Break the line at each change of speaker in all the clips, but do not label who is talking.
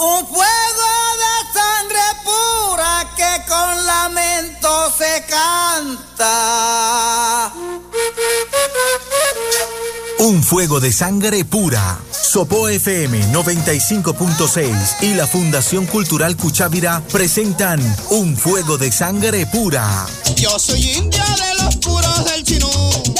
Un fuego de sangre pura que con lamento se canta.
Un fuego de sangre pura. Sopo FM 95.6 y la Fundación Cultural Cuchávira presentan Un fuego de sangre pura.
Yo soy india de los puros del chinú.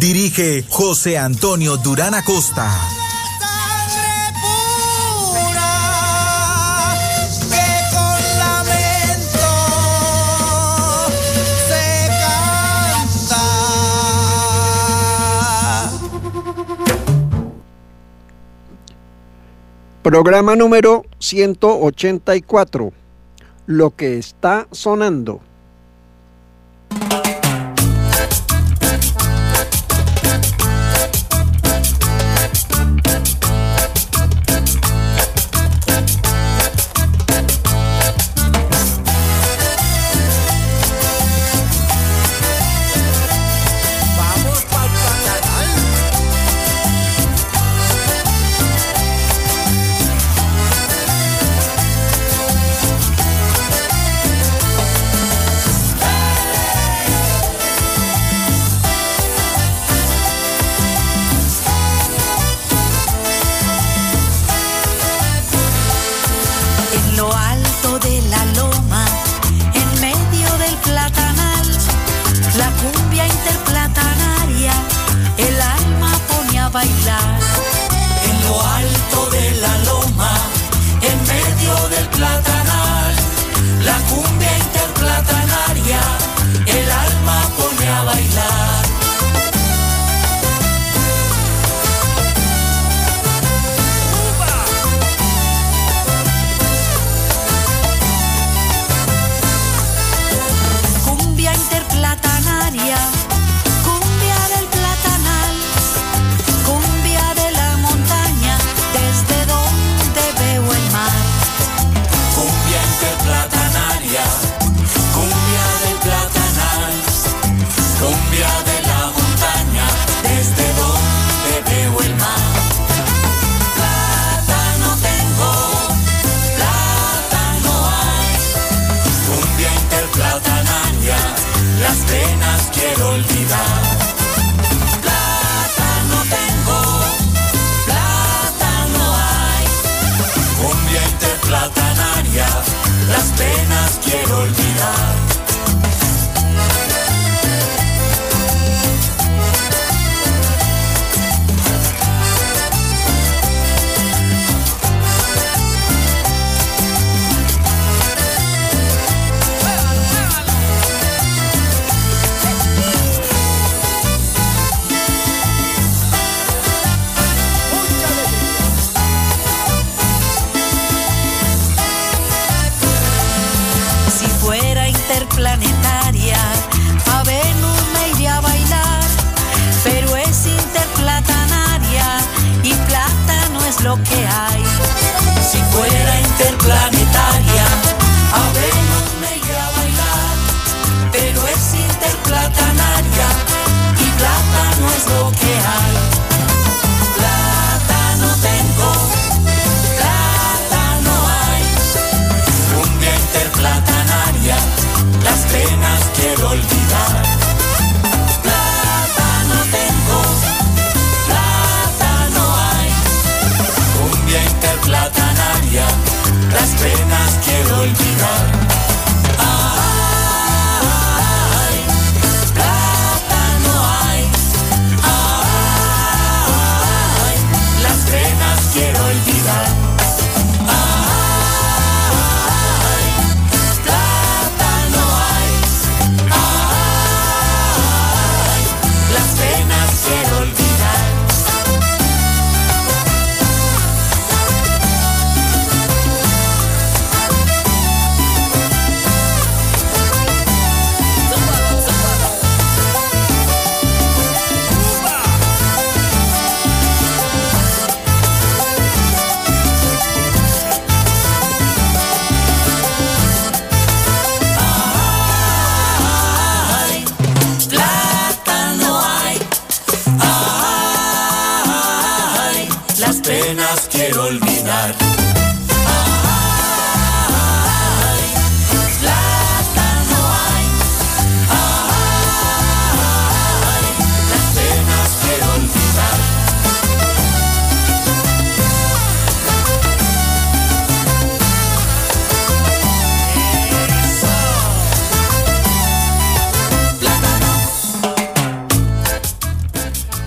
Dirige José Antonio Durán Acosta.
Programa número 184. Lo que está sonando.
Lo que hay.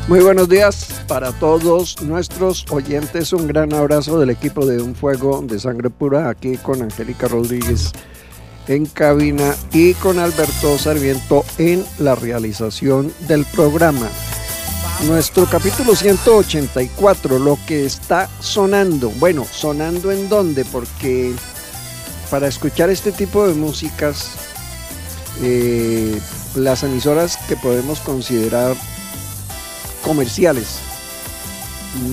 Muy buenos días para todos nuestros oyentes. Un gran abrazo del equipo de Un Fuego de Sangre Pura, aquí con Angélica Rodríguez en cabina y con Alberto Sarmiento en la realización del programa. Nuestro capítulo 184, lo que está sonando. Bueno, sonando en dónde, porque para escuchar este tipo de músicas, eh, las emisoras que podemos considerar comerciales.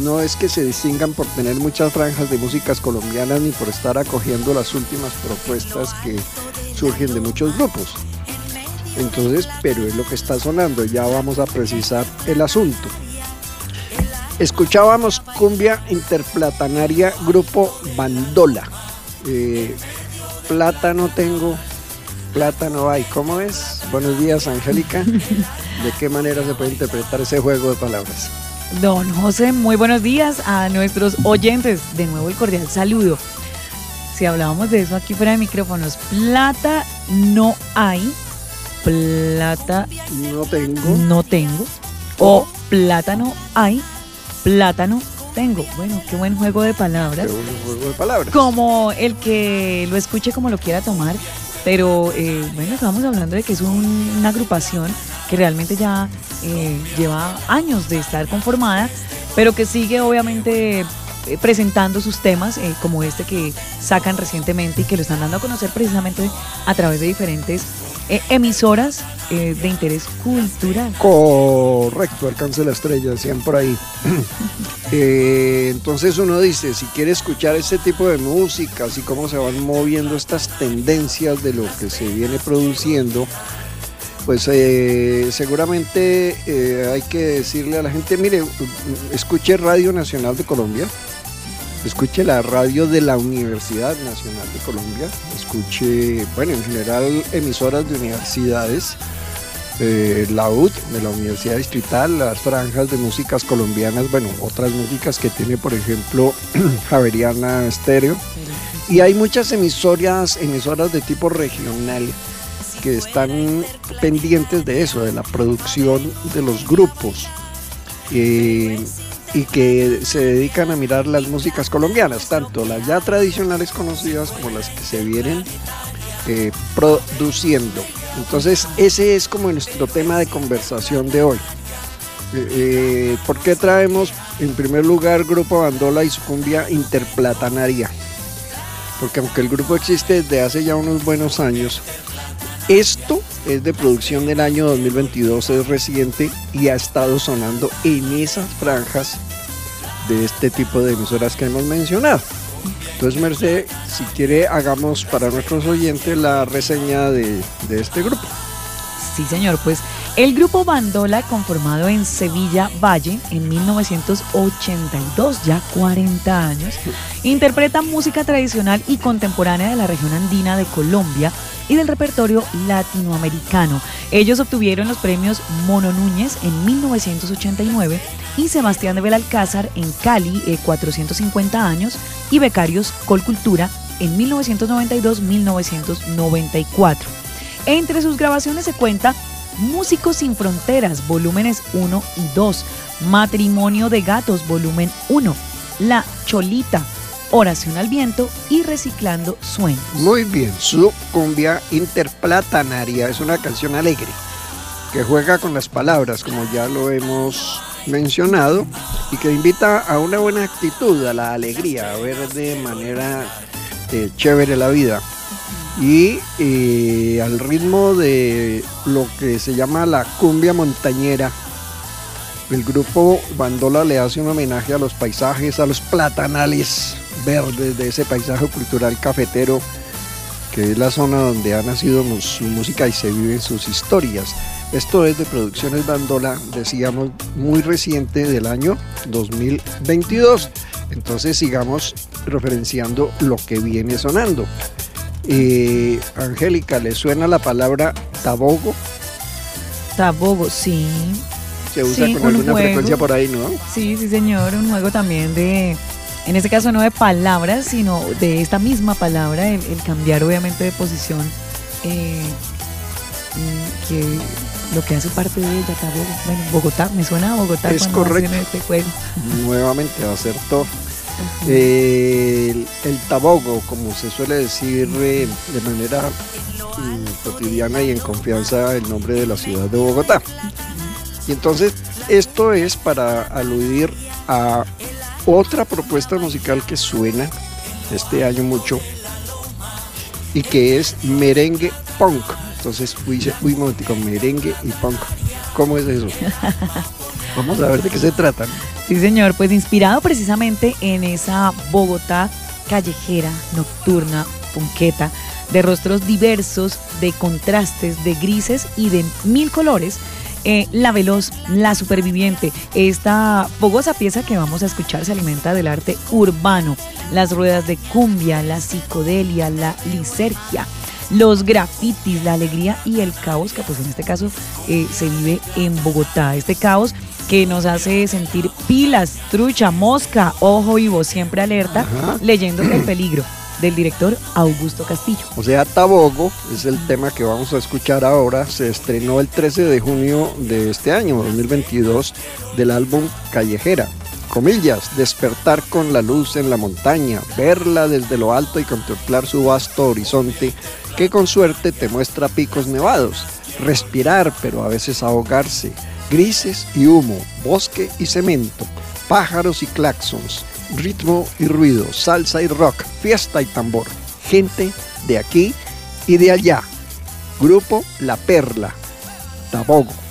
No es que se distingan por tener muchas franjas de músicas colombianas ni por estar acogiendo las últimas propuestas que surgen de muchos grupos. Entonces, pero es lo que está sonando, ya vamos a precisar el asunto. Escuchábamos cumbia interplatanaria grupo Bandola. Eh, plata no tengo, plata no hay. ¿Cómo es? Buenos días, Angélica. ¿De qué manera se puede interpretar ese juego de palabras?
Don José, muy buenos días a nuestros oyentes. De nuevo el cordial saludo. Si hablábamos de eso aquí fuera de micrófonos, plata no hay, plata
no tengo,
no tengo, o plátano hay, plátano tengo. Bueno, qué buen juego de palabras.
Qué buen juego de palabras.
Como el que lo escuche como lo quiera tomar, pero eh, bueno, estamos hablando de que es un- una agrupación que realmente ya eh, lleva años de estar conformada, pero que sigue obviamente eh, presentando sus temas eh, como este que sacan recientemente y que lo están dando a conocer precisamente a través de diferentes eh, emisoras eh, de interés cultural.
Correcto, alcance la estrella, decían por ahí. Eh, entonces uno dice, si quiere escuchar ese tipo de música, así como se van moviendo estas tendencias de lo que se viene produciendo, pues eh, seguramente hay que decirle a la gente, mire, escuche Radio Nacional de Colombia, escuche la radio de la Universidad Nacional de Colombia, escuche, bueno, en general emisoras de universidades, eh, la UD de la Universidad Distrital, las franjas de músicas colombianas, bueno, otras músicas que tiene, por ejemplo, Javeriana Estéreo. Y hay muchas emisoras, emisoras de tipo regional que están pendientes de eso, de la producción de los grupos. eh, y que se dedican a mirar las músicas colombianas, tanto las ya tradicionales conocidas como las que se vienen eh, produciendo. Entonces ese es como nuestro tema de conversación de hoy. Eh, eh, ¿Por qué traemos en primer lugar Grupo Bandola y su cumbia interplatanaria? Porque aunque el grupo existe desde hace ya unos buenos años, esto es de producción del año 2022, es reciente y ha estado sonando en esas franjas de este tipo de emisoras que hemos mencionado. Entonces, Merced, si quiere, hagamos para nuestros oyentes la reseña de, de este grupo.
Sí, señor, pues el grupo Bandola, conformado en Sevilla Valle en 1982, ya 40 años, interpreta música tradicional y contemporánea de la región andina de Colombia y del repertorio latinoamericano. Ellos obtuvieron los premios Mono Núñez en 1989 y Sebastián de Belalcázar en Cali, eh, 450 años, y Becarios Colcultura en 1992-1994. Entre sus grabaciones se cuenta Músicos sin Fronteras, volúmenes 1 y 2, Matrimonio de Gatos, volumen 1, La Cholita, Oración al Viento y Reciclando Sueños.
Muy bien, su cumbia interplatanaria es una canción alegre que juega con las palabras, como ya lo hemos mencionado, y que invita a una buena actitud, a la alegría, a ver de manera eh, chévere la vida. Y eh, al ritmo de lo que se llama la cumbia montañera, el grupo Bandola le hace un homenaje a los paisajes, a los platanales verdes de ese paisaje cultural cafetero, que es la zona donde ha nacido su música y se viven sus historias. Esto es de Producciones Bandola, decíamos, muy reciente del año 2022. Entonces sigamos referenciando lo que viene sonando. Eh, Angélica, ¿le suena la palabra tabogo?
Tabogo, sí.
Se usa
Sí,
con
un
alguna
juego.
frecuencia por ahí, ¿no?
Sí, sí, señor. Un juego también de, en este caso no de palabras, sino de esta misma palabra, el, el cambiar obviamente de posición eh, que lo que hace parte de ella. Bueno, Bogotá, me suena a Bogotá
Es correcto.
hacen este juego.
Nuevamente acertó. Eh, el, el tabogo, como se suele decir eh, de manera mm, cotidiana y en confianza, el nombre de la ciudad de Bogotá. Y entonces esto es para aludir a otra propuesta musical que suena este año mucho y que es merengue punk. Entonces, uy, uy, momentico, merengue y punk. ¿Cómo es eso? Vamos a ver de qué se trata.
Sí, señor, pues inspirado precisamente en esa Bogotá callejera, nocturna, punqueta, de rostros diversos, de contrastes, de grises y de mil colores. Eh, la veloz, la superviviente, esta fogosa pieza que vamos a escuchar se alimenta del arte urbano, las ruedas de cumbia, la psicodelia, la lisergia, los grafitis, la alegría y el caos, que pues en este caso eh, se vive en Bogotá. Este caos que nos hace sentir pilas, trucha, mosca, ojo y voz siempre alerta,
Ajá.
leyendo El peligro del director Augusto Castillo.
O sea, Tabogo es el tema que vamos a escuchar ahora. Se estrenó el 13 de junio de este año, 2022, del álbum Callejera. Comillas, despertar con la luz en la montaña, verla desde lo alto y contemplar su vasto horizonte que con suerte te muestra picos nevados. Respirar, pero a veces ahogarse. Grises y humo, bosque y cemento, pájaros y claxons, ritmo y ruido, salsa y rock, fiesta y tambor, gente de aquí y de allá. Grupo La Perla, Tabogo.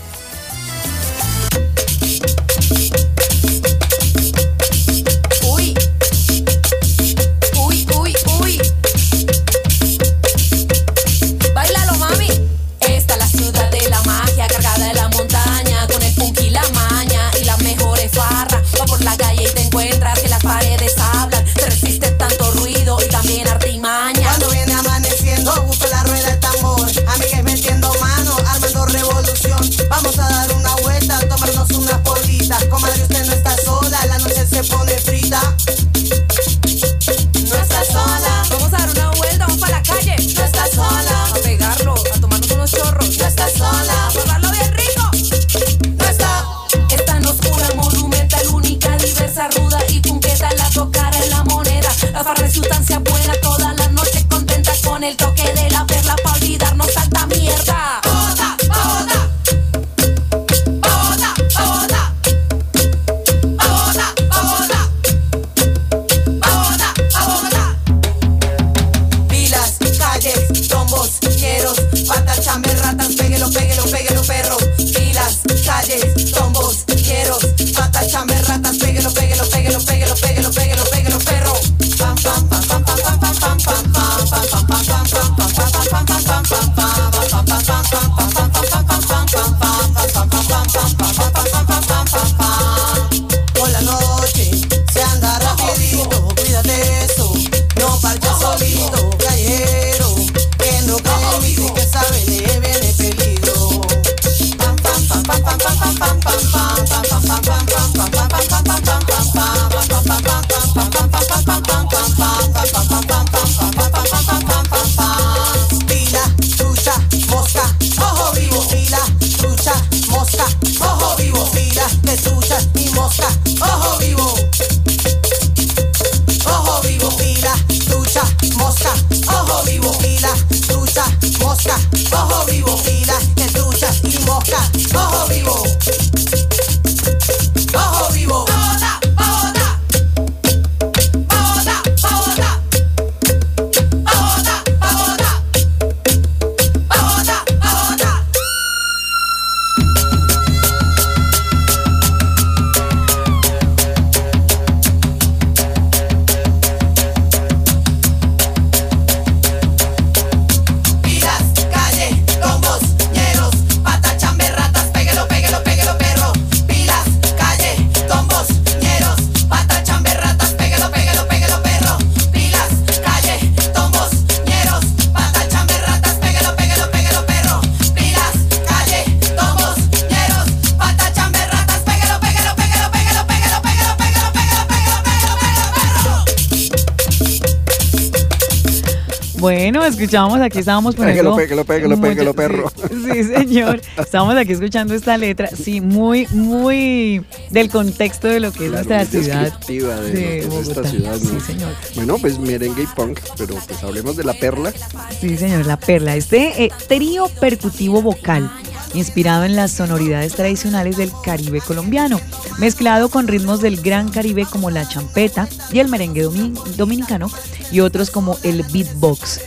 Bueno, escuchamos, aquí estábamos poniendo...
Péguelo, péguelo, péguelo,
mucho-
perro.
Sí, sí, señor. Estamos aquí escuchando esta letra, sí, muy, muy del contexto de lo que es nuestra ciudad
de,
de
lo que es esta ciudad. ¿no?
Sí, señor.
Bueno, pues merengue y punk, pero pues hablemos de la perla.
Sí, señor, la perla. Este eh, trío percutivo vocal, inspirado en las sonoridades tradicionales del Caribe colombiano, mezclado con ritmos del Gran Caribe como la champeta y el merengue domin- dominicano y otros como el beatbox.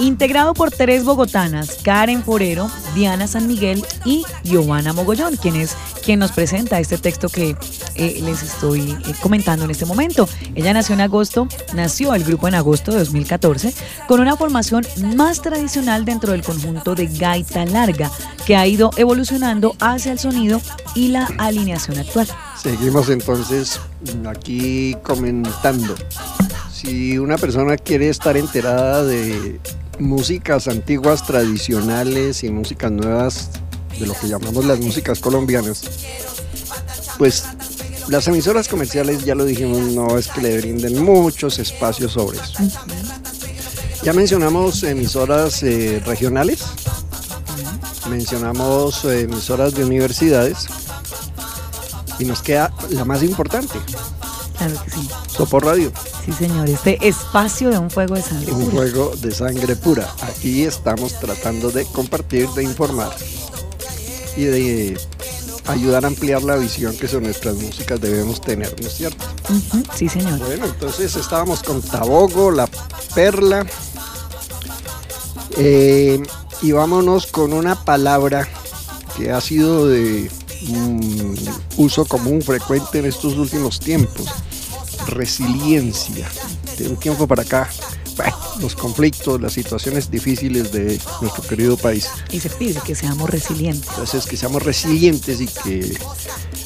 Integrado por tres bogotanas, Karen Forero, Diana San Miguel y Giovanna Mogollón, quien es quien nos presenta este texto que eh, les estoy eh, comentando en este momento. Ella nació en agosto, nació el grupo en agosto de 2014, con una formación más tradicional dentro del conjunto de gaita larga, que ha ido evolucionando hacia el sonido y la alineación actual.
Seguimos entonces aquí comentando. Si una persona quiere estar enterada de músicas antiguas, tradicionales y músicas nuevas, de lo que llamamos las músicas colombianas, pues las emisoras comerciales, ya lo dijimos, no es que le brinden muchos espacios sobre eso. Ya mencionamos emisoras eh, regionales, mencionamos eh, emisoras de universidades y nos queda la más importante,
Claro que sí.
Sopor Radio,
Sí, señor. Este espacio de un fuego de sangre.
un
pura.
juego de sangre pura. Aquí estamos tratando de compartir, de informar y de ayudar a ampliar la visión que sobre nuestras músicas debemos tener, ¿no es cierto?
Sí, señor.
Bueno, entonces estábamos con Tabogo, La Perla. Eh, y vámonos con una palabra que ha sido de mm, uso común frecuente en estos últimos tiempos. Resiliencia. De un tiempo para acá, bueno, los conflictos, las situaciones difíciles de nuestro querido país.
Y se pide que seamos resilientes.
Entonces, que seamos resilientes y que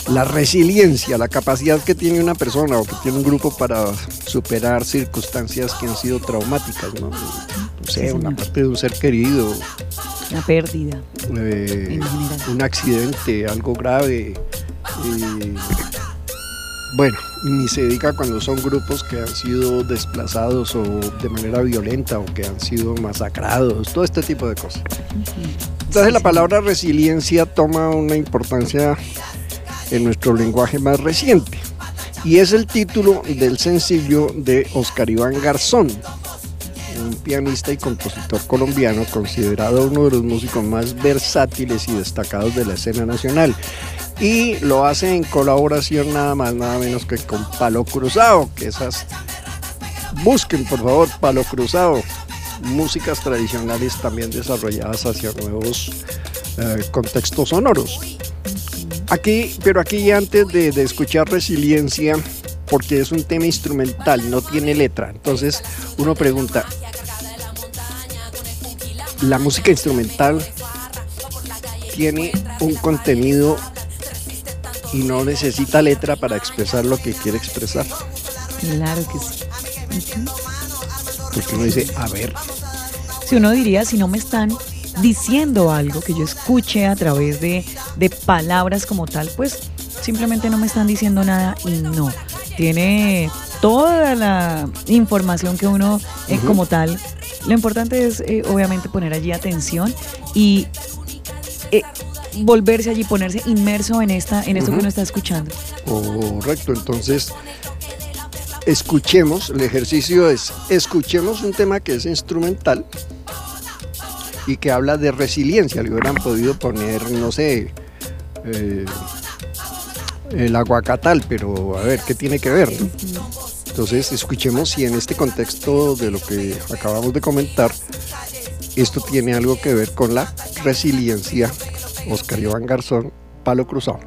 la resiliencia, la capacidad que tiene una persona o que tiene un grupo para superar circunstancias que han sido traumáticas, ¿no? No sé,
Sí,
una parte de un ser querido,
La pérdida.
eh, un accidente, algo grave. eh, bueno, ni se diga cuando son grupos que han sido desplazados o de manera violenta o que han sido masacrados, todo este tipo de cosas. Entonces la palabra resiliencia toma una importancia en nuestro lenguaje más reciente y es el título del sencillo de Oscar Iván Garzón, un pianista y compositor colombiano considerado uno de los músicos más versátiles y destacados de la escena nacional. Y lo hace en colaboración nada más, nada menos que con Palo Cruzado, que esas... Busquen por favor Palo Cruzado, músicas tradicionales también desarrolladas hacia nuevos eh, contextos sonoros. Aquí, pero aquí antes de, de escuchar Resiliencia, porque es un tema instrumental, no tiene letra. Entonces uno pregunta, ¿la música instrumental tiene un contenido y no necesita letra para expresar lo que quiere expresar?
Claro que sí.
Porque uno dice, a ver,
Si uno diría, si no me están diciendo algo que yo escuche a través de, de palabras como tal, pues simplemente no me están diciendo nada y no. Tiene toda la información que uno eh, como tal. Lo importante es eh, obviamente poner allí atención y eh, volverse allí, ponerse inmerso en esta, en esto que uno está escuchando.
Correcto, entonces escuchemos, el ejercicio es, escuchemos un tema que es instrumental y que habla de resiliencia, le hubieran podido poner, no sé, eh, el aguacatal, pero a ver, ¿qué tiene que ver? no? Entonces escuchemos si en este contexto de lo que acabamos de comentar, esto tiene algo que ver con la resiliencia. Oscar Iván Garzón, Palo Cruzado.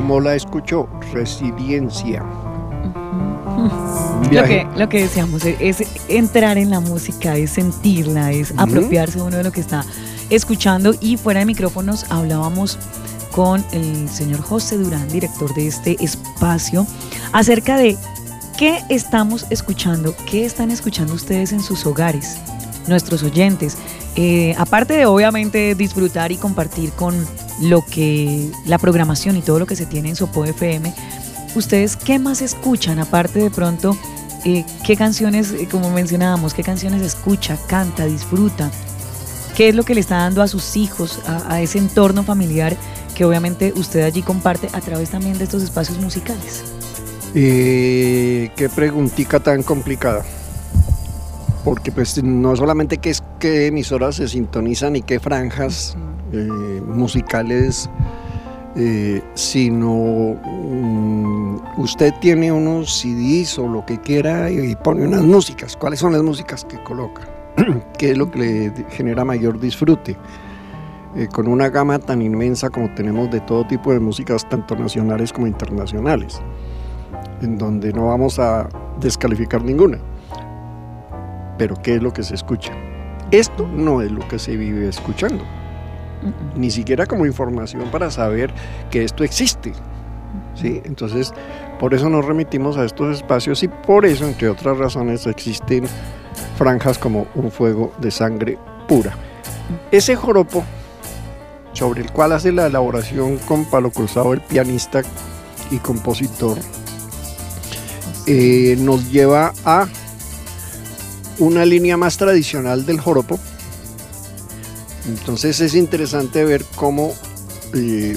¿Cómo la escuchó? Resiliencia.
Lo que, lo que decíamos es, es entrar en la música, es sentirla, es
Ujú.
apropiarse uno de lo que está escuchando. Y fuera de micrófonos hablábamos con el señor José Durán, director de este espacio, acerca de qué estamos escuchando, qué están escuchando ustedes en sus hogares, nuestros oyentes. Eh, aparte de obviamente disfrutar y compartir con lo que la programación y todo lo que se tiene en Sopo FM, ¿Ustedes qué más escuchan? Aparte de pronto, eh, ¿qué canciones, eh, como mencionábamos, qué canciones escucha, canta, disfruta? ¿Qué es lo que le está dando a sus hijos, a, ese entorno familiar que obviamente usted allí comparte a través también de estos espacios musicales?
Eh, qué preguntita tan complicada. Porque pues no solamente qué, es, qué emisoras se sintonizan y qué franjas eh, musicales, eh, sino mm, usted tiene unos CDs o lo que quiera y, y pone unas músicas. ¿Cuáles son las músicas que coloca? ¿Qué es lo que le genera mayor disfrute? Eh, con una gama tan inmensa como tenemos de todo tipo de músicas, tanto nacionales como internacionales en donde no vamos a descalificar ninguna. Pero ¿qué es lo que se escucha? Esto no es lo que se vive escuchando, ni siquiera como información para saber que esto existe. ¿sí? Entonces, por eso nos remitimos a estos espacios y por eso, entre otras razones, existen franjas como un fuego de sangre pura. Ese joropo, sobre el cual hace la elaboración con Palo Cruzado, el pianista y compositor, eh, nos lleva a una línea más tradicional del joropo. Entonces es interesante ver cómo eh,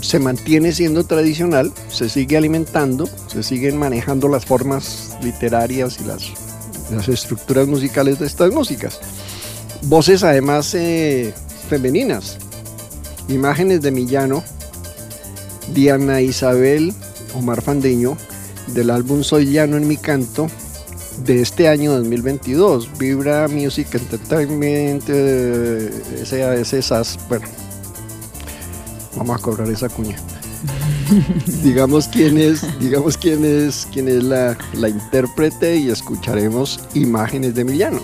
se mantiene siendo tradicional, se sigue alimentando, se siguen manejando las formas literarias y las, estructuras musicales de estas músicas. Voces además eh, femeninas, imágenes de Millano, Diana Isabel, Omar Fandeño, del álbum Soy Llano en mi canto de este año 2022, Vibra Music Entertainment, eh, SAS, SAS, bueno, vamos a cobrar esa cuña. digamos quién es, digamos quién es, quién es la, la intérprete y escucharemos imágenes de Millano.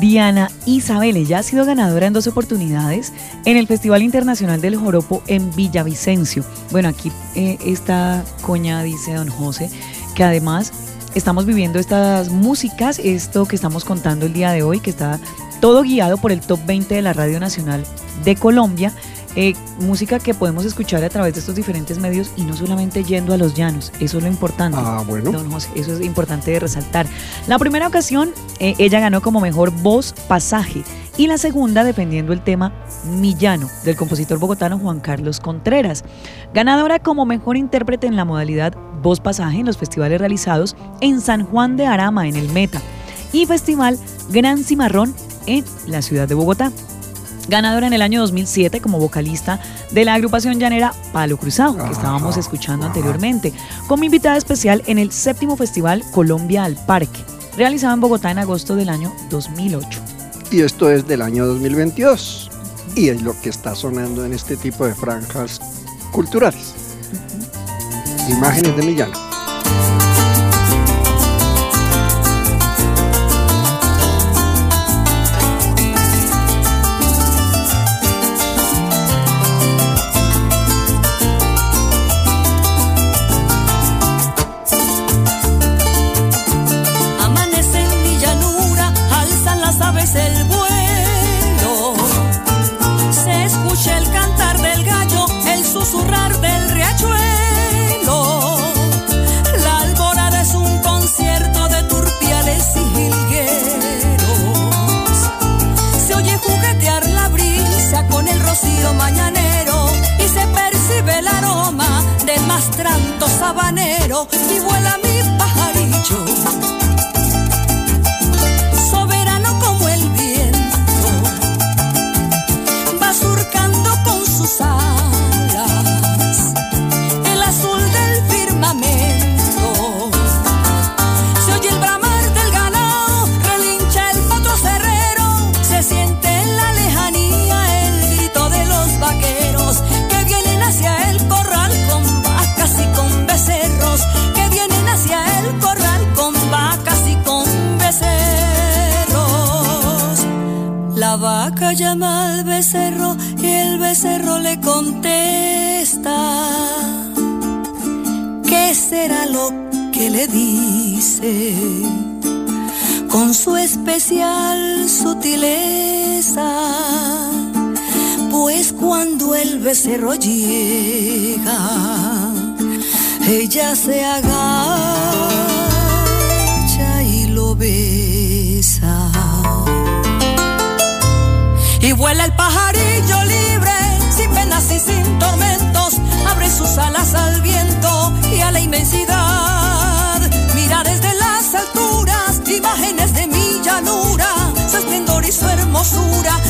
Diana Isabel, ella ha sido ganadora en dos oportunidades en el Festival Internacional del Joropo en Villavicencio. Bueno, aquí eh, esta coña dice don José que además estamos viviendo estas músicas, esto que estamos contando el día de hoy, que está todo guiado por el top 20 de la Radio Nacional de Colombia. Eh, música que podemos escuchar a través de estos diferentes medios y no solamente yendo a los llanos, eso es lo importante.
Ah, bueno.
Don José, eso es importante de resaltar. La primera ocasión, eh, ella ganó como mejor voz pasaje y la segunda defendiendo el tema Millano del compositor bogotano Juan Carlos Contreras. Ganadora como mejor intérprete en la modalidad voz pasaje en los festivales realizados en San Juan de Arama en el Meta y Festival Gran Cimarrón en la ciudad de Bogotá. Ganadora en el año 2007 como vocalista de la agrupación llanera Palo Cruzado, que estábamos escuchando anteriormente, como invitada especial en el séptimo Festival Colombia al Parque, realizado en Bogotá en agosto del año 2008.
Y esto es del año 2022 y es lo que está sonando en este tipo de franjas culturales. Imágenes de Millano.
go. Llama al becerro y el becerro le contesta. ¿Qué será lo que le dice? Con su especial sutileza. Pues cuando el becerro llega, ella se agacha y lo besa. Y vuela el pajarillo libre, sin penas y sin tormentos, abre sus alas al viento y a la inmensidad. Mira desde las alturas imágenes de mi llanura, su esplendor y su hermosura,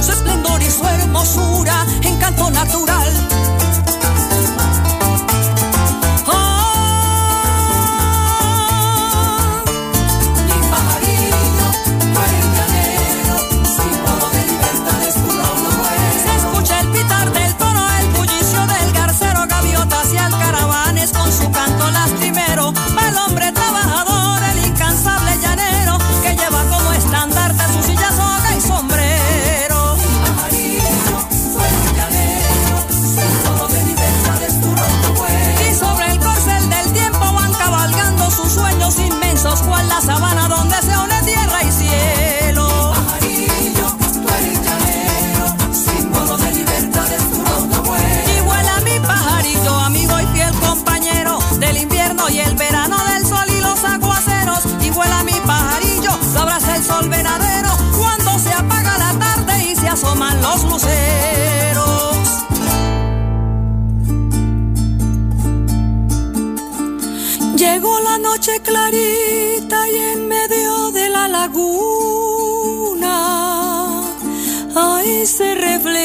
su esplendor y su hermosura, encanto natural.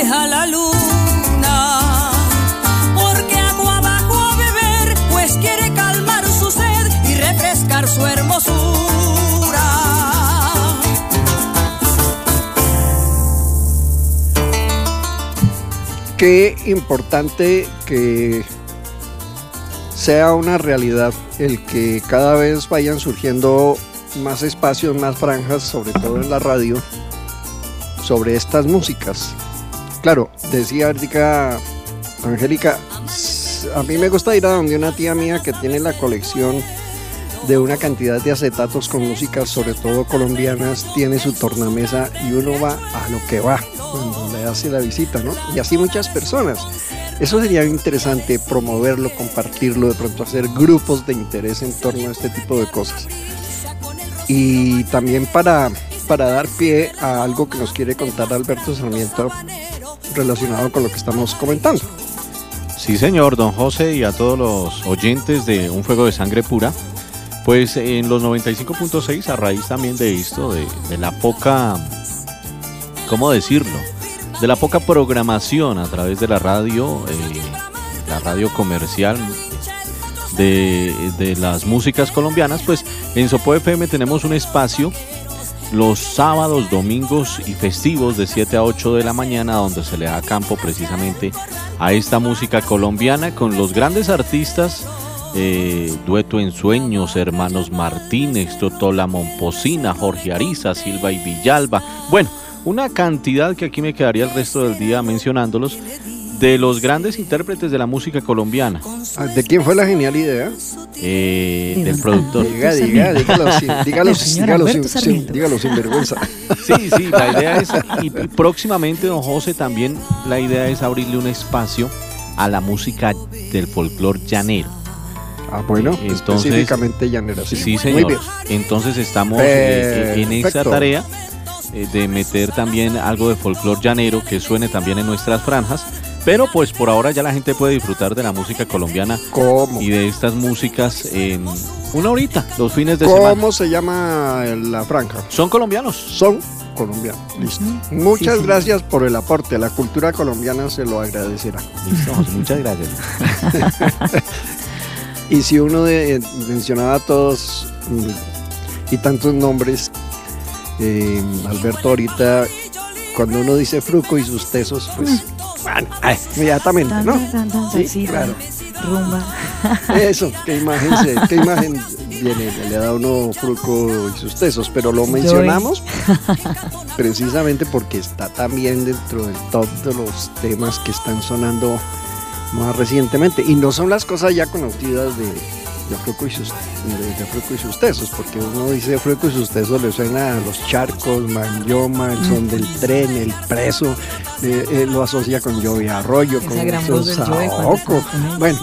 Refleja la luna. Porque agua bajó a beber, pues quiere calmar su sed y refrescar su hermosura.
Qué importante que sea una realidad el que cada vez vayan surgiendo más espacios, más franjas, sobre todo en la radio, sobre estas músicas. Claro, decía Angélica, s- a mí me gusta ir a donde una tía mía que tiene la colección de una cantidad de acetatos con músicas, sobre todo colombianas, tiene su tornamesa y uno va a lo que va cuando le hace la visita, ¿no? Y así muchas personas. Eso sería interesante promoverlo, compartirlo, de pronto hacer grupos de interés en torno a este tipo de cosas. Y también para, para dar pie a algo que nos quiere contar Alberto Sarmiento relacionado con lo que estamos comentando.
Sí, señor, don José, y a todos los oyentes de Un Fuego de Sangre Pura. Pues en los 95.6, a raíz también de esto, de, la poca, ¿cómo decirlo? De la poca programación a través de la radio, eh, la radio comercial de, de las músicas colombianas, pues en Sopo FM tenemos un espacio los sábados, domingos y festivos de 7 a 8 de la mañana donde se le da campo precisamente a esta música colombiana con los grandes artistas eh, Dueto en Sueños, Hermanos Martínez, Totola Momposina, Jorge Ariza, Silva y Villalba. Bueno, una cantidad que aquí me quedaría el resto del día mencionándolos de los grandes intérpretes de la música colombiana.
Ah, ¿De quién fue la genial idea?
eh,
De
del productor.
Diga, diga, dígalo sin, dígalo, dígalo sin, dígalo sin vergüenza.
Sí, sí, la idea es, y, y próximamente, don José, también la idea es abrirle un espacio a la música del folclore llanero.
Ah, bueno,
Entonces-
específicamente llanera. Sí,
Sí,
Muy
señor.
bien.
Entonces estamos eh, en esa tarea eh, de meter también algo de folclore llanero que suene también en nuestras franjas. Pero pues por ahora ya la gente puede disfrutar de la música colombiana
¿Cómo?
y de estas músicas en una horita, los fines de semana.
¿Cómo se llama la franja?
Son colombianos.
Son colombiano. Listo. Muchas
Sí, sí.
gracias por el aporte. La cultura colombiana se lo agradecerá.
Listo, muchas gracias.
Y si uno de- mencionaba todos mm, y tantos nombres, eh, Alberto, ahorita cuando uno dice Fruco y sus tesos, pues ay, inmediatamente, ¿no? Sí, claro.
Rumba.
Eso, qué imagen, se- qué imagen viene, le da uno Fruco y sus tesos, pero lo mencionamos precisamente porque está también dentro de todos los temas que están sonando más recientemente y no son las cosas ya conocidas de, de Fruco y sus de, Fruco y sus tesos, porque uno dice Fruco y sus tesos le suena a los charcos, Manjoma, el son del tren, el preso, eh, eh, lo asocia con Llovia Arroyo,
Esa
con
gran voz del
Saoco. Bueno.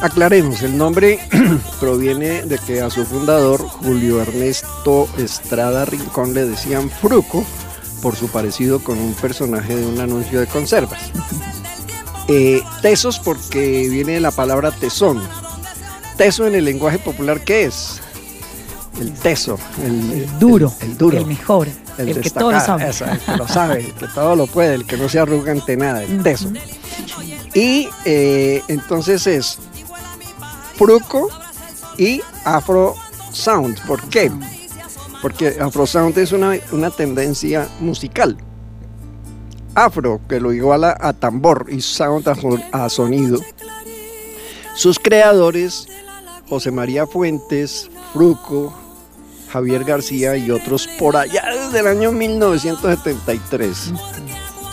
Aclaremos, el nombre proviene de que a su fundador, Julio Ernesto Estrada Rincón, le decían Fruco por su parecido con un personaje de un anuncio de conservas. Eh, tesos porque viene de la palabra tesón. Teso en el lenguaje popular, ¿qué es? El teso, el,
El duro,
el, el duro,
el mejor, el, que todo lo sabe.
el que lo sabe, el que todo lo puede, el que no se arruga ante nada, el teso. Y eh, entonces es Fruco y Afro Sound. ¿Por qué? Porque Afro Sound es una, una tendencia musical. Afro, que lo iguala a tambor y sound a sonido. Sus creadores, José María Fuentes, Fruco, Javier García y otros por allá desde el año 1973.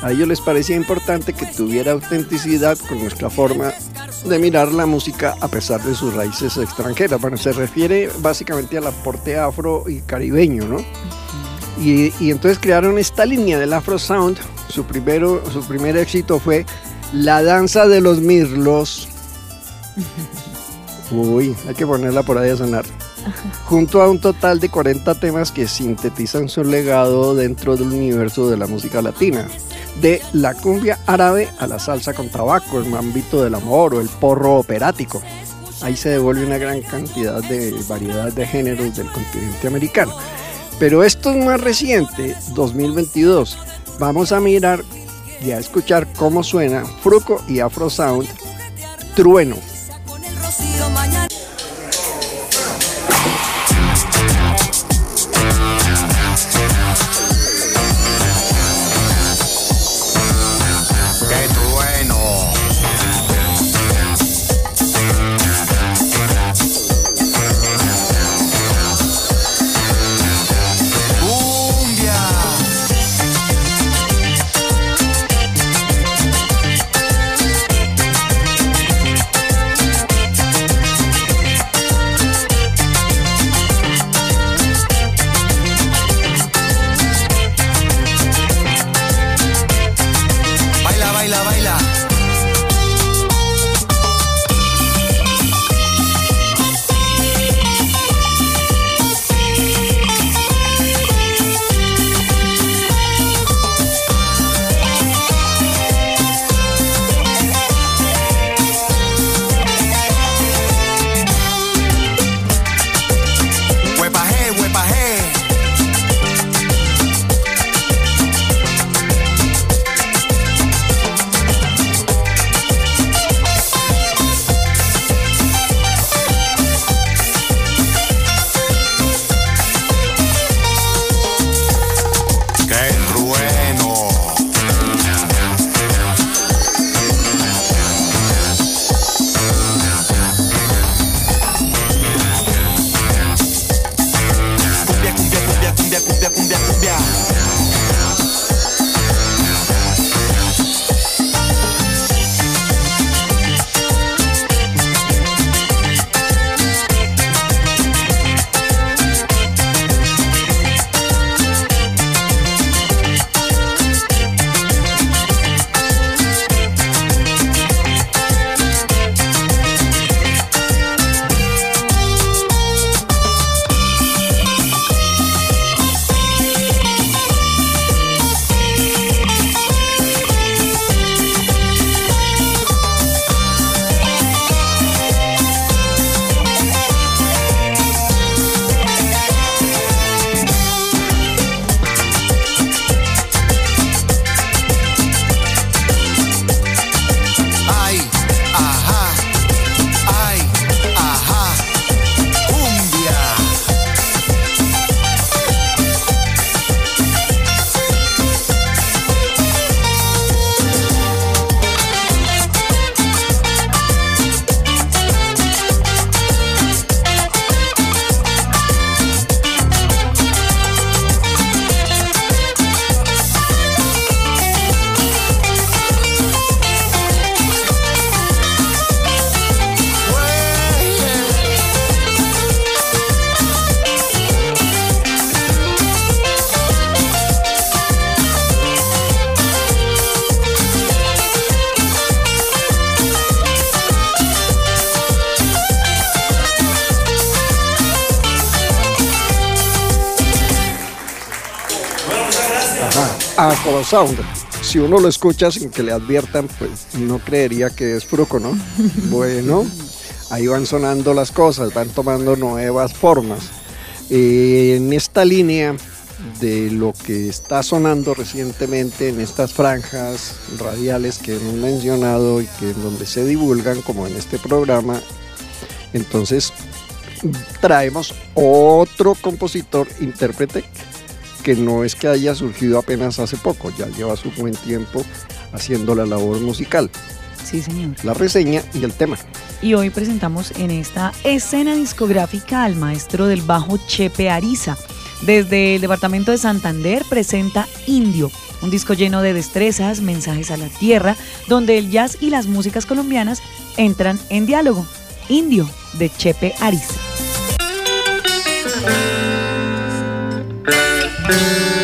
A ellos les parecía importante que tuviera autenticidad con nuestra forma de mirar la música a pesar de sus raíces extranjeras. Bueno, se refiere básicamente al aporte afro y caribeño, ¿no? Y, y entonces crearon esta línea del Afro Sound. Su, primero, su primer éxito fue La Danza de los Mirlos. Uy, hay que ponerla por ahí a sonar. Junto a un total de 40 temas que sintetizan su legado dentro del universo de la música latina. De la cumbia árabe a la salsa con tabaco, el mambito del amor o el porro operático. Ahí se devuelve una gran cantidad de variedad de géneros del continente americano. Pero esto es más reciente, 2022. Vamos a mirar y a escuchar cómo suena Fruco y Afro Sound Trueno. baila. Sound. Si uno lo escucha sin que le adviertan, pues no creería que es fruco, ¿no? Bueno, ahí van sonando las cosas, van tomando nuevas formas. Eh, en esta línea de lo que está sonando recientemente en estas franjas radiales que hemos mencionado y que en donde se divulgan, como en este programa, entonces traemos otro compositor, intérprete, que no es que haya surgido apenas hace poco, ya lleva su buen tiempo haciendo la labor musical.
Sí, señor.
La reseña y el tema.
Y hoy presentamos en esta escena discográfica al maestro del bajo Chepe Ariza. Desde el departamento de Santander presenta Indio, un disco lleno de destrezas, mensajes a la tierra, donde el jazz y las músicas colombianas entran en diálogo. Indio, de Chepe Ariza.
Ya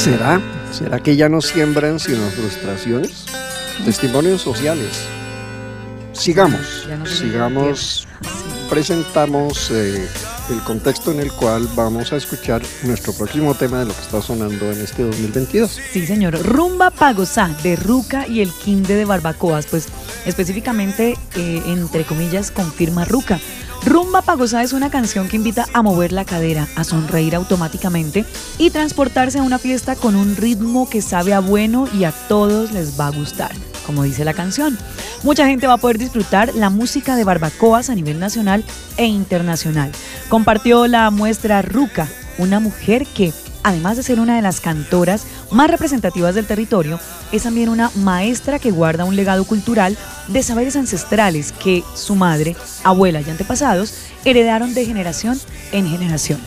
¿Será? ¿Será que ya no siembran sino frustraciones? Testimonios sociales. Sigamos, sigamos, presentamos eh, el contexto en el cual vamos a escuchar nuestro próximo tema de lo que está sonando en este 2022.
Sí, señor. Rumba Pagosá de Ruca y el Quinde de Barbacoas. Pues específicamente, eh, entre comillas, confirma Ruca. Rumba Pagosá es una canción que invita a mover la cadera, a sonreír automáticamente y transportarse a una fiesta con un ritmo que sabe a bueno y a todos les va a gustar, como dice la canción. Mucha gente va a poder disfrutar la música de Barbacoas a nivel nacional e internacional. Compartió la muestra Ruca, una mujer que, además de ser una de las cantoras más representativas del territorio, es también una maestra que guarda un legado cultural de saberes ancestrales que su madre, abuela y antepasados heredaron de generación en generación.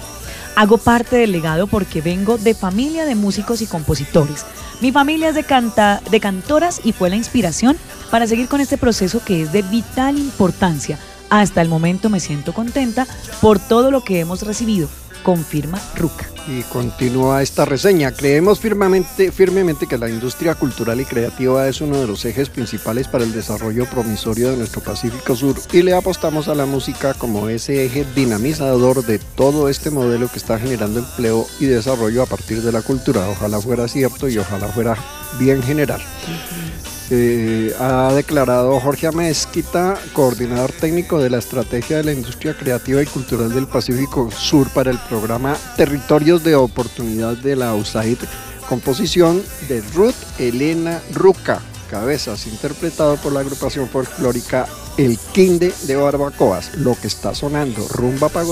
Hago parte del legado porque vengo de familia de músicos y compositores. Mi familia es de, canta, de cantoras y fue la inspiración para seguir con este proceso que es de vital importancia. Hasta el momento me siento contenta por todo lo que hemos recibido, confirma Ruca.
Y continúa esta reseña. Creemos firmemente, firmemente que la industria cultural y creativa es uno de los ejes principales para el desarrollo promisorio de nuestro Pacífico Sur y le apostamos a la música como ese eje dinamizador de todo este modelo que está generando empleo y desarrollo a partir de la cultura. Ojalá fuera cierto y ojalá fuera bien general. Ha declarado Jorge Amezquita, coordinador técnico de la estrategia de la industria creativa y cultural del Pacífico Sur para el programa Territorios de Oportunidad de la USAID, composición de Ruth Elena Ruca, cabezas, interpretado por la agrupación folclórica El Quinde de Barbacoas, lo que está sonando, rumba para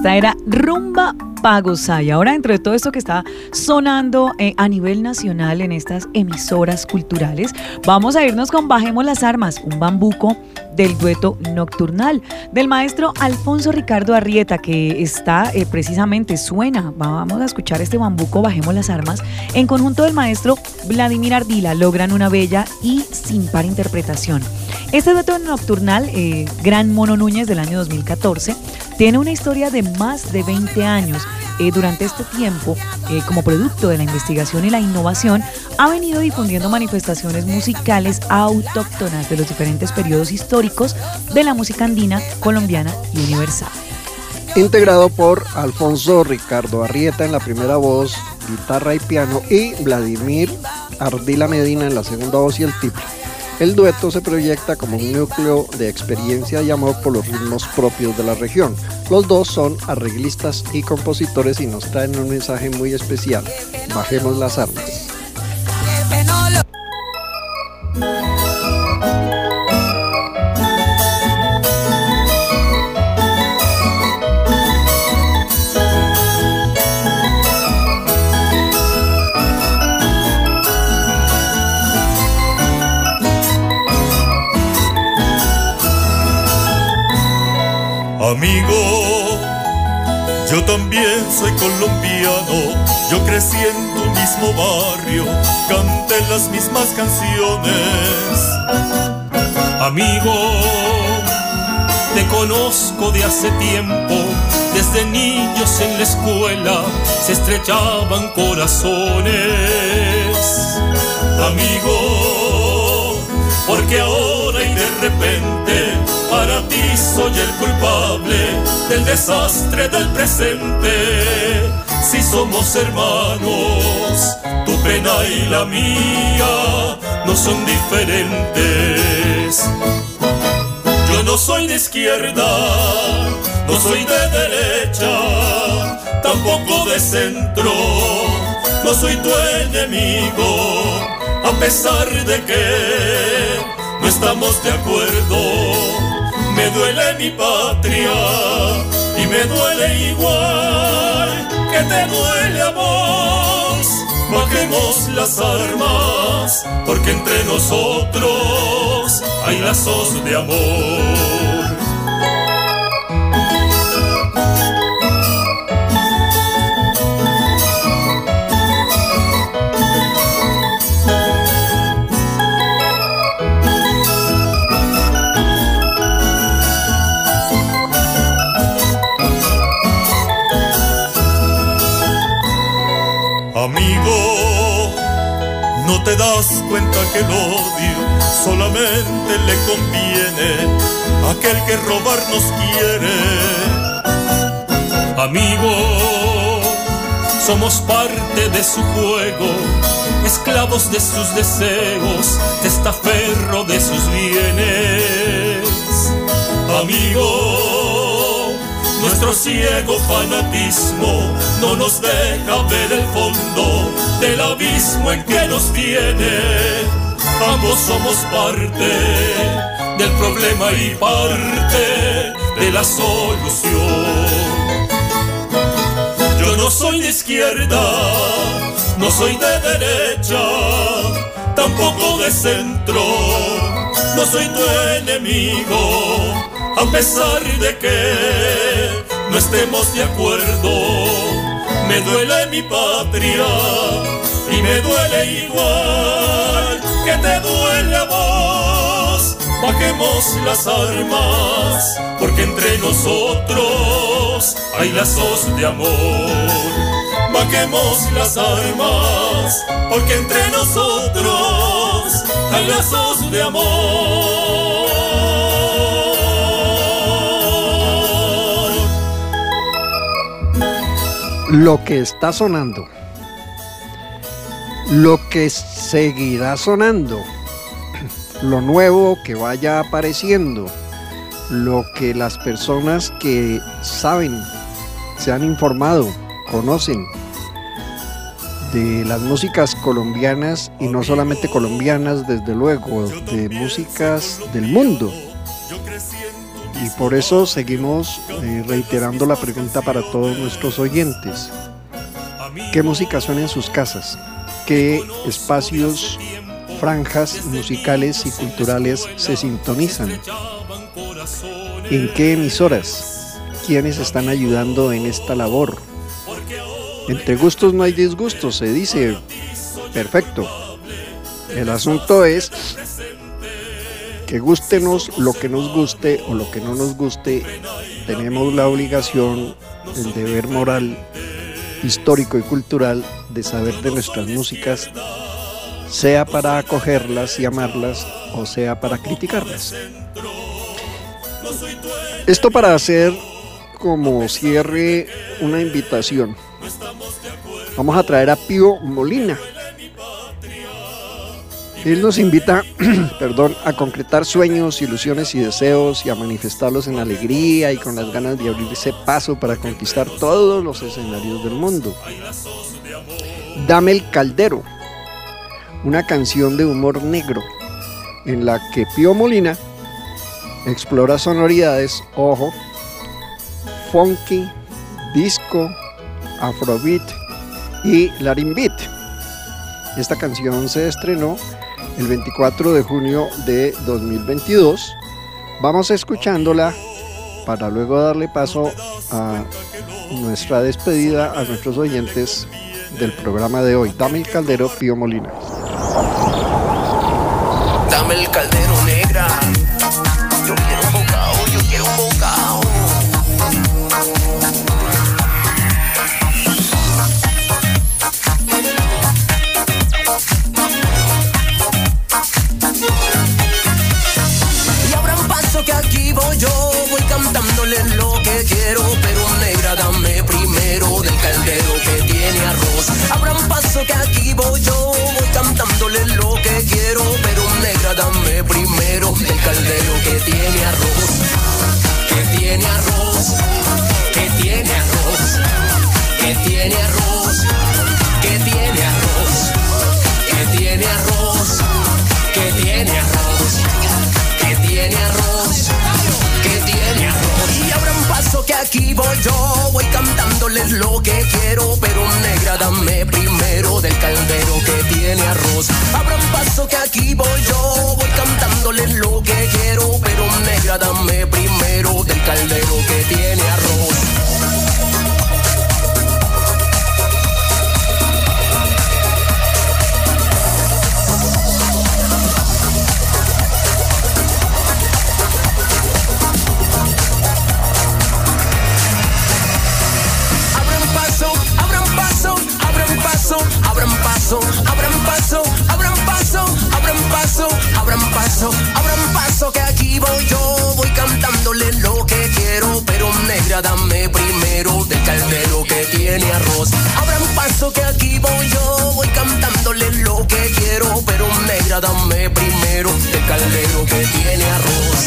Esta era Rumba Pagosa. Y ahora, dentro de todo esto que está sonando eh, a nivel nacional en estas emisoras culturales, vamos a irnos con Bajemos las Armas, un bambuco del dueto nocturnal del maestro Alfonso Ricardo Arrieta, que está eh, precisamente, suena, vamos a escuchar este bambuco, Bajemos las Armas, en conjunto del maestro Vladimir Ardila, logran una bella y sin par interpretación. Este dueto nocturnal, eh, Gran Mono Núñez del año 2014, tiene una historia de más de 20 años. Eh, durante este tiempo, eh, como producto de la investigación y la innovación, ha venido difundiendo manifestaciones musicales autóctonas de los diferentes periodos históricos de la música andina, colombiana y universal.
Integrado por Alfonso Ricardo Arrieta en la primera voz, guitarra y piano, y Vladimir Ardila Medina en la segunda voz y el tiple. El dueto se proyecta como un núcleo de experiencia y amor por los ritmos propios de la región. Los dos son arreglistas y compositores y nos traen un mensaje muy especial. Bajemos las armas.
Amigo, yo también soy colombiano, yo crecí en tu mismo barrio, canté las mismas canciones.
Amigo, te conozco de hace tiempo, desde niños en la escuela se estrechaban corazones.
Amigo, porque ahora repente para ti soy el culpable del desastre del presente. Si somos hermanos, tu pena y la mía no son diferentes. Yo no soy de izquierda, no soy de derecha, tampoco de centro, no soy tu enemigo, a pesar de que estamos de acuerdo me duele mi patria y me duele igual que te duele a vos. Bajemos las armas porque entre nosotros hay lazos de amor. Te das cuenta que el odio solamente le conviene a aquel que robarnos quiere.
Amigo, somos parte de su juego, esclavos de sus deseos, testaferro de sus bienes.
Amigo, nuestro ciego fanatismo no nos deja ver el fondo del abismo en que nos tiene. Ambos somos parte del problema y parte de la solución. Yo no soy de izquierda, no soy de derecha, tampoco de centro, no soy tu enemigo a pesar de que no estemos de acuerdo. Me duele mi patria y me duele igual que te duele a vos. Bajemos las armas porque entre nosotros hay lazos de amor. Bajemos las armas porque entre nosotros hay lazos de amor.
Lo que está sonando, lo que seguirá sonando, lo nuevo que vaya apareciendo, lo que las personas que saben, se han informado, conocen de las músicas colombianas y no solamente colombianas, desde luego, de músicas del mundo. Y por eso seguimos eh, reiterando la pregunta para todos nuestros oyentes. ¿Qué música suena en sus casas? ¿Qué espacios, franjas musicales y culturales se sintonizan? ¿En qué emisoras? ¿Quiénes están ayudando en esta labor? Entre gustos no hay disgustos, se dice. Perfecto. El asunto es que gustenos lo que nos guste o lo que no nos guste, tenemos la obligación, el deber moral, histórico y cultural de saber de nuestras músicas, sea para acogerlas y amarlas o sea para criticarlas. Esto para hacer como cierre una invitación. Vamos a traer a Pío Molina él nos invita, perdón, a concretar sueños, ilusiones y deseos y a manifestarlos en alegría y con las ganas de abrirse paso para conquistar todos los escenarios del mundo. Dame el Caldero, una canción de humor negro en la que Pío Molina explora sonoridades, ojo, funky, disco, afrobeat y larimbeat. Esta canción se estrenó el 24 de junio de 2022. Vamos escuchándola para luego darle paso a nuestra despedida a nuestros oyentes del programa de hoy. Dame el caldero, Pío Molina.
Dame el caldero un paso que aquí voy yo, voy cantándole lo que quiero, pero negra dame primero del caldero que tiene arroz. Que tiene arroz, que tiene arroz, que tiene arroz, que aquí voy yo, voy cantándoles lo que quiero, pero negra dame primero del caldero que tiene arroz. Habrá un paso que aquí voy yo, voy cantándoles lo que quiero, pero negra dame primero del caldero que abran paso, abran paso, abran paso, abran paso, abran paso que aquí voy yo, voy cantándole lo que quiero, pero negra dame primero del caldero que tiene arroz. Abran paso que aquí voy yo, voy cantándole lo que quiero, pero negra dame primero del caldero que tiene arroz,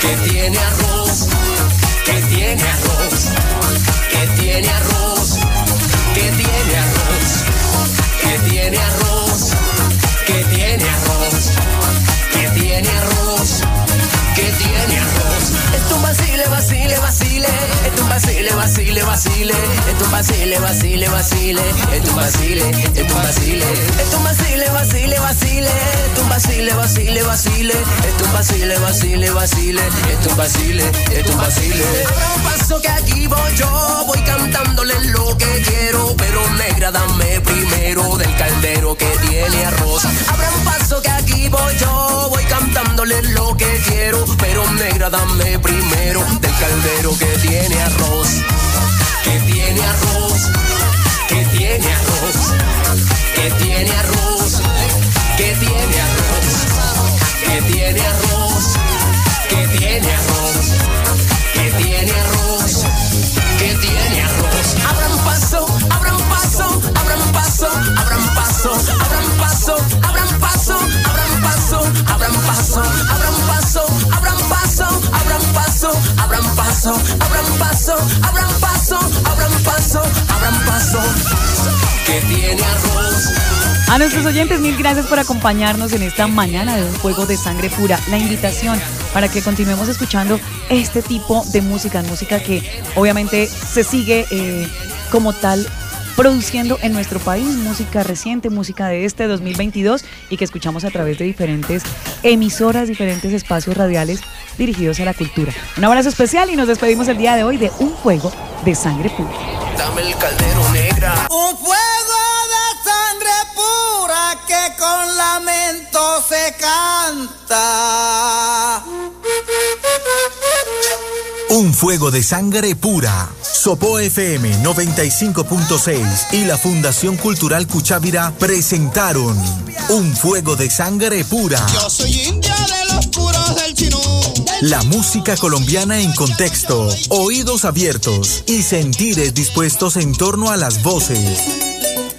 que tiene arroz, que tiene arroz, que tiene arroz, que tiene arroz que tiene arroz, que tiene arroz, que tiene arroz, que tiene arroz. Es un vacile, vacile, vacile, es un vacile, vacile, vacile, es un vacile, vacile, vacile, es un vacile, es un vacile, es un vacile, vacile, vacile, es un vacile, vacile, vacile, es un vacile, vacile, vacile, es un vacile, es un vacile. Habrá un paso que aquí voy yo, voy cantándole lo que quiero, pero negra dame primero del caldero que tiene arroz. Habrá un paso que aquí voy yo, voy cantándole lo que quiero, pero negra dame primero del caldero que tiene arroz. Que tiene arroz, que tiene arroz, que tiene arroz, que tiene arroz, que tiene arroz, que tiene arroz,
A nuestros oyentes, mil gracias por acompañarnos en esta mañana de un juego de sangre pura. La invitación para que continuemos escuchando este tipo de música, música que obviamente se sigue eh, como tal produciendo en nuestro país música reciente, música de este 2022 y que escuchamos a través de diferentes emisoras, diferentes espacios radiales dirigidos a la cultura. Un abrazo especial y nos despedimos el día de hoy de un juego de sangre pura.
Dame el caldero negra.
Un fuego de sangre pura que con lamento se canta.
Un fuego de sangre pura. Sopo FM 95.6 y la Fundación Cultural Cuchávira presentaron Un fuego de sangre pura.
Yo soy india de los puros del chinú.
La música colombiana en contexto, oídos abiertos y sentires dispuestos en torno a las voces,